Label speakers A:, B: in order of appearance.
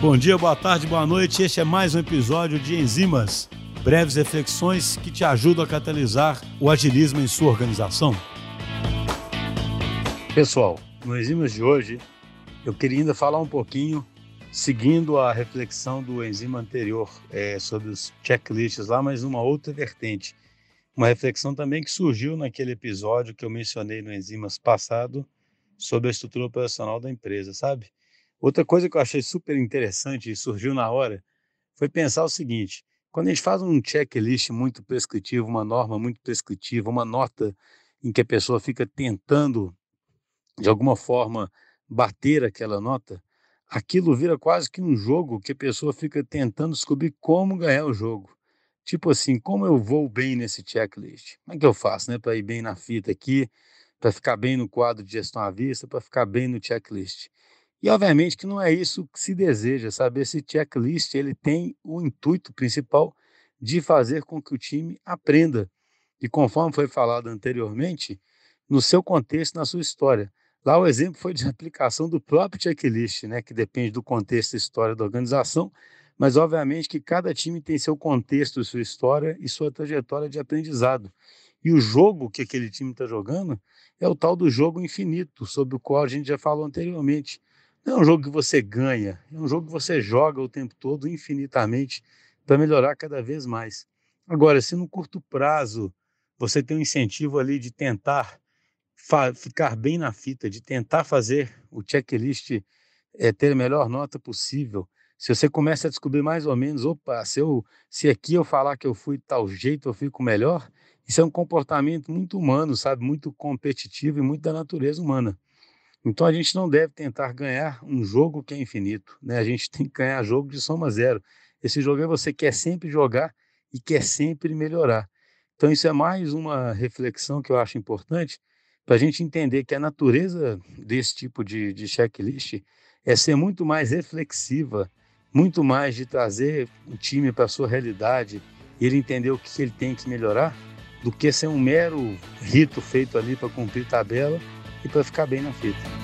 A: Bom dia, boa tarde, boa noite. Este é mais um episódio de Enzimas, breves reflexões que te ajudam a catalisar o agilismo em sua organização. Pessoal, no Enzimas de hoje, eu queria ainda falar um pouquinho, seguindo a reflexão do enzima anterior é, sobre os checklists lá, mas numa outra vertente. Uma reflexão também que surgiu naquele episódio que eu mencionei no Enzimas passado sobre a estrutura operacional da empresa, sabe? Outra coisa que eu achei super interessante e surgiu na hora foi pensar o seguinte: quando a gente faz um checklist muito prescritivo, uma norma muito prescritiva, uma nota em que a pessoa fica tentando, de alguma forma, bater aquela nota, aquilo vira quase que um jogo que a pessoa fica tentando descobrir como ganhar o jogo. Tipo assim, como eu vou bem nesse checklist? Como é que eu faço, né, para ir bem na fita aqui, para ficar bem no quadro de gestão à vista, para ficar bem no checklist? E obviamente que não é isso que se deseja, sabe? Esse checklist ele tem o intuito principal de fazer com que o time aprenda. E conforme foi falado anteriormente, no seu contexto, na sua história. Lá o exemplo foi de aplicação do próprio checklist, né, que depende do contexto e história da organização, mas obviamente que cada time tem seu contexto, sua história e sua trajetória de aprendizado. E o jogo que aquele time está jogando é o tal do jogo infinito, sobre o qual a gente já falou anteriormente. Não é um jogo que você ganha, é um jogo que você joga o tempo todo, infinitamente, para melhorar cada vez mais. Agora, se no curto prazo você tem um incentivo ali de tentar ficar bem na fita, de tentar fazer o checklist é, ter a melhor nota possível, se você começa a descobrir mais ou menos, opa, se, eu, se aqui eu falar que eu fui tal jeito, eu fico melhor, isso é um comportamento muito humano, sabe? Muito competitivo e muito da natureza humana. Então a gente não deve tentar ganhar um jogo que é infinito, né? A gente tem que ganhar jogo de soma zero. Esse jogo é você quer sempre jogar e quer sempre melhorar. Então isso é mais uma reflexão que eu acho importante para a gente entender que a natureza desse tipo de, de checklist é ser muito mais reflexiva, muito mais de trazer o time para a sua realidade e ele entender o que ele tem que melhorar, do que ser um mero rito feito ali para cumprir tabela e para ficar bem na fita.